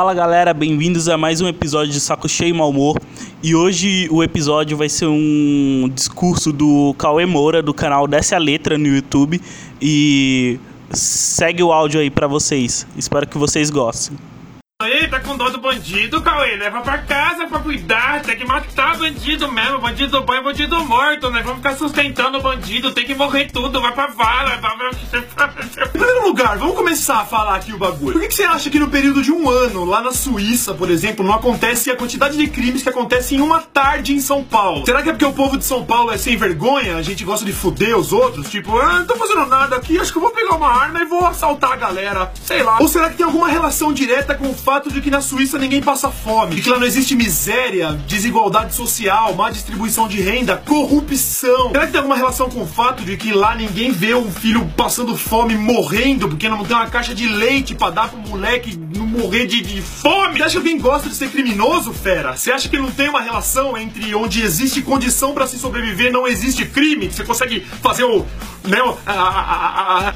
Fala galera, bem-vindos a mais um episódio de Saco Cheio e Mal Humor. E hoje o episódio vai ser um discurso do Cauê Moura, do canal Desce a Letra no YouTube. E segue o áudio aí pra vocês. Espero que vocês gostem. Com dó do bandido, Cauê? Leva pra casa pra cuidar, tem que matar bandido mesmo, bandido bom é bandido morto, né? Vamos ficar sustentando o bandido, tem que morrer tudo, vai pra vala, vai pra... Em primeiro lugar, vamos começar a falar aqui o bagulho. Por que, que você acha que no período de um ano, lá na Suíça, por exemplo, não acontece a quantidade de crimes que acontece em uma tarde em São Paulo? Será que é porque o povo de São Paulo é sem vergonha? A gente gosta de fuder os outros? Tipo, ah, não tô fazendo nada aqui, acho que eu vou pegar uma arma e vou assaltar a galera. Sei lá. Ou será que tem alguma relação direta com o fato de que na Suíça ninguém passa fome? De que lá não existe miséria, desigualdade social, má distribuição de renda, corrupção? Será que tem alguma relação com o fato de que lá ninguém vê um filho passando fome morrendo porque não tem uma caixa de leite pra dar pro moleque não morrer de, de fome? Você acha que alguém gosta de ser criminoso, fera? Você acha que não tem uma relação entre onde existe condição pra se sobreviver não existe crime? Você consegue fazer o. Né, a, a, a, a, a,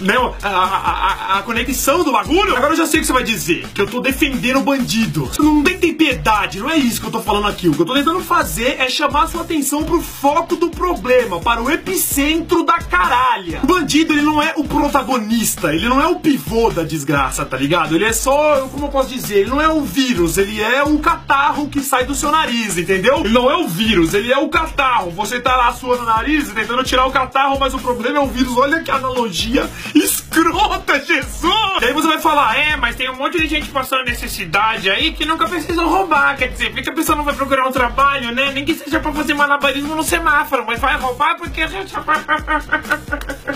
né, a, a, a, conexão do bagulho? Agora eu já sei o que você vai dizer. Que eu tô defendendo o bandido. Você não tem, tem piedade, não é isso que eu tô falando aqui. O que eu tô tentando fazer é chamar sua atenção pro foco do problema, para o epicentro da caralha. O bandido, ele não é o protagonista, ele não é o pivô da desgraça, tá ligado? Ele é só, como eu posso dizer, ele não é o vírus, ele é o catarro que sai do seu nariz, entendeu? Ele não é o vírus, ele é o catarro. Você tá lá suando o nariz, tentando tirar o catarro, mas o problema é o vírus. Olha que analogia イスクロー Jesus! E aí você vai falar, é, mas tem um monte de gente passando necessidade aí que nunca precisam roubar. Quer dizer, por que a pessoa não vai procurar um trabalho, né? Nem que seja pra fazer malabarismo no semáforo, mas vai roubar porque a gente.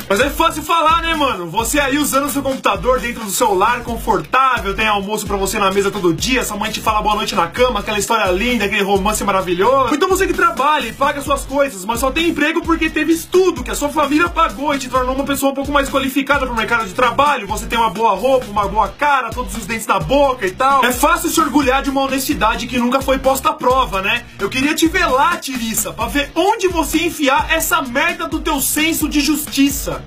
Mas é fácil falar, né, mano? Você aí usando seu computador dentro do seu lar, confortável, tem almoço pra você na mesa todo dia, sua mãe te fala boa noite na cama, aquela história linda, aquele romance maravilhoso. Então você que trabalha e paga suas coisas, mas só tem emprego porque teve estudo que a sua família pagou e te tornou uma pessoa um pouco mais qualificada pro mercado de trabalho. Você tem uma boa roupa, uma boa cara, todos os dentes na boca e tal. É fácil se orgulhar de uma honestidade que nunca foi posta à prova, né? Eu queria te ver lá, Tiriça, pra ver onde você enfiar essa merda do teu senso de justiça.